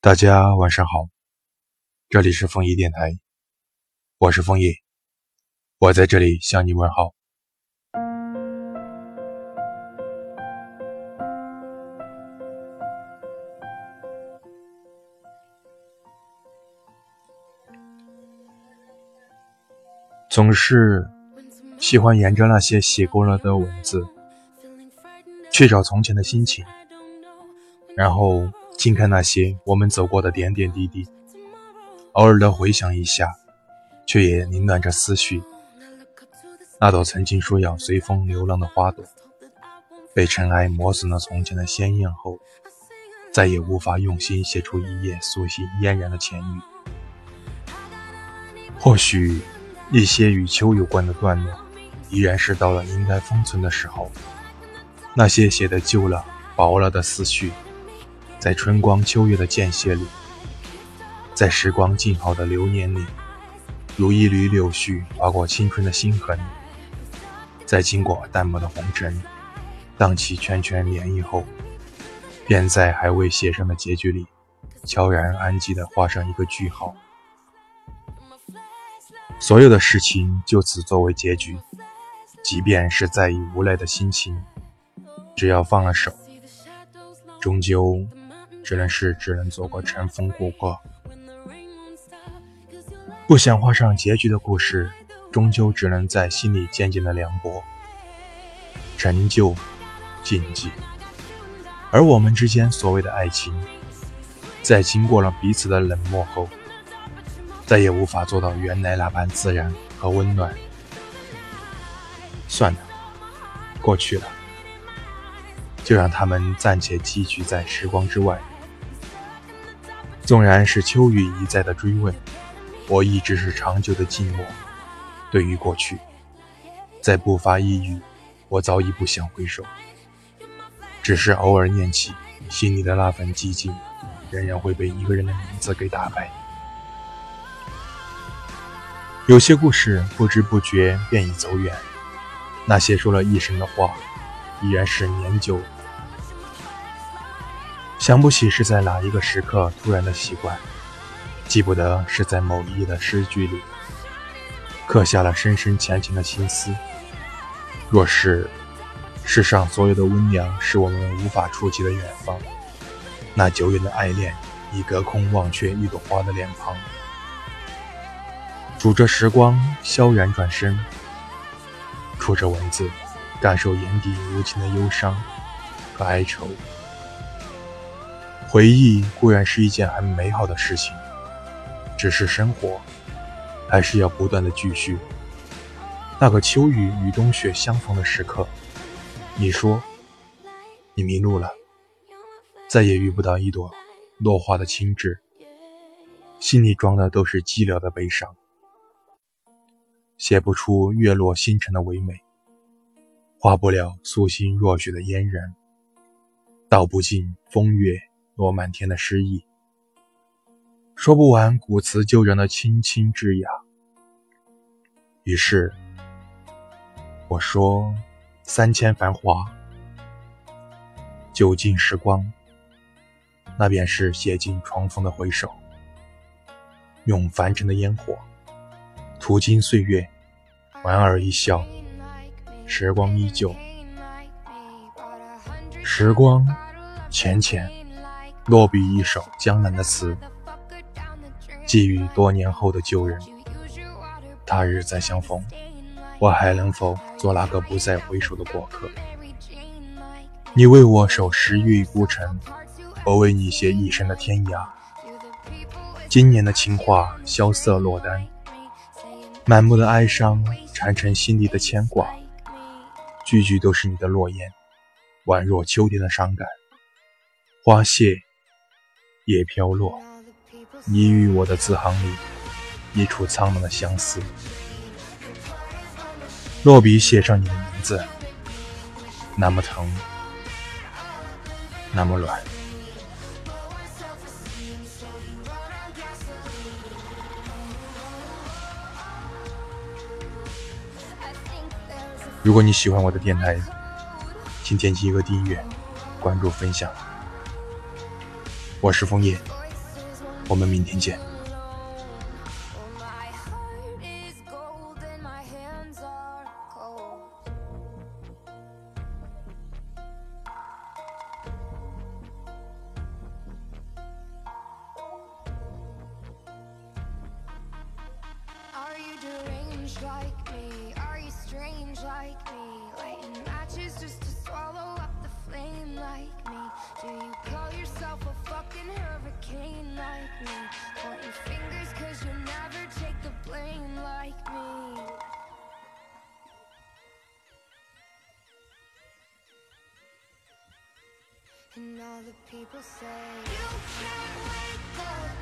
大家晚上好，这里是枫叶电台，我是枫叶，我在这里向你问好。总是喜欢沿着那些写过了的文字，去找从前的心情，然后。静看那些我们走过的点点滴滴，偶尔的回想一下，却也凌乱着思绪。那朵曾经说要随风流浪的花朵，被尘埃磨损了从前的鲜艳后，再也无法用心写出一页素心嫣然的前语。或许，一些与秋有关的段落，依然是到了应该封存的时候。那些写的旧了、薄了的思绪。在春光秋月的间歇里，在时光静好的流年里，如一缕柳絮划过青春的心痕，在经过淡漠的红尘，荡起圈圈涟漪后，便在还未写上的结局里，悄然安静地画上一个句号。所有的事情就此作为结局，即便是再以无奈的心情，只要放了手，终究。只能是只能做个尘封过客，不想画上结局的故事，终究只能在心里渐渐的凉薄，陈旧，禁忌。而我们之间所谓的爱情，在经过了彼此的冷漠后，再也无法做到原来那般自然和温暖。算了，过去了，就让他们暂且寄居在时光之外。纵然是秋雨一再的追问，我一直是长久的寂寞。对于过去，再不发一语，我早已不想回首。只是偶尔念起，心里的那份寂静，仍然会被一个人的名字给打败。有些故事不知不觉便已走远，那些说了一生的话，依然是年久。想不起是在哪一个时刻突然的习惯，记不得是在某一页的诗句里刻下了深深浅浅的心思。若是世上所有的温凉是我们无法触及的远方，那久远的爱恋已隔空忘却一朵花的脸庞，数着时光萧然转身，触着文字感受眼底无情的忧伤和哀愁。回忆固然是一件很美好的事情，只是生活还是要不断的继续。那个秋雨与冬雪相逢的时刻，你说你迷路了，再也遇不到一朵落花的清致，心里装的都是寂寥的悲伤，写不出月落星辰的唯美，画不了素心若雪的嫣然，道不尽风月。落满天的诗意，说不完古词旧人的清清之雅。于是我说：“三千繁华，酒尽时光，那便是写尽重逢的回首。用凡尘的烟火，途经岁月，莞尔一笑，时光依旧。时光浅浅。”落笔一首江南的词，寄予多年后的旧人。他日再相逢，我还能否做那个不再回首的过客？你为我守十月孤城，我为你写一生的天涯。今年的情话萧瑟落单，满目的哀伤缠成心里的牵挂，句句都是你的诺言，宛若秋天的伤感。花谢。叶飘落，你与我的字行里，一处苍茫的相思。落笔写上你的名字，那么疼，那么软。如果你喜欢我的电台，请点击一个订阅、关注、分享。我是枫叶，我们明天见。like me? Are you strange like me? Lighting matches just to swallow up the flame like me Do you me? Pointing fingers cause you'll never take the blame like me And all the people say You can't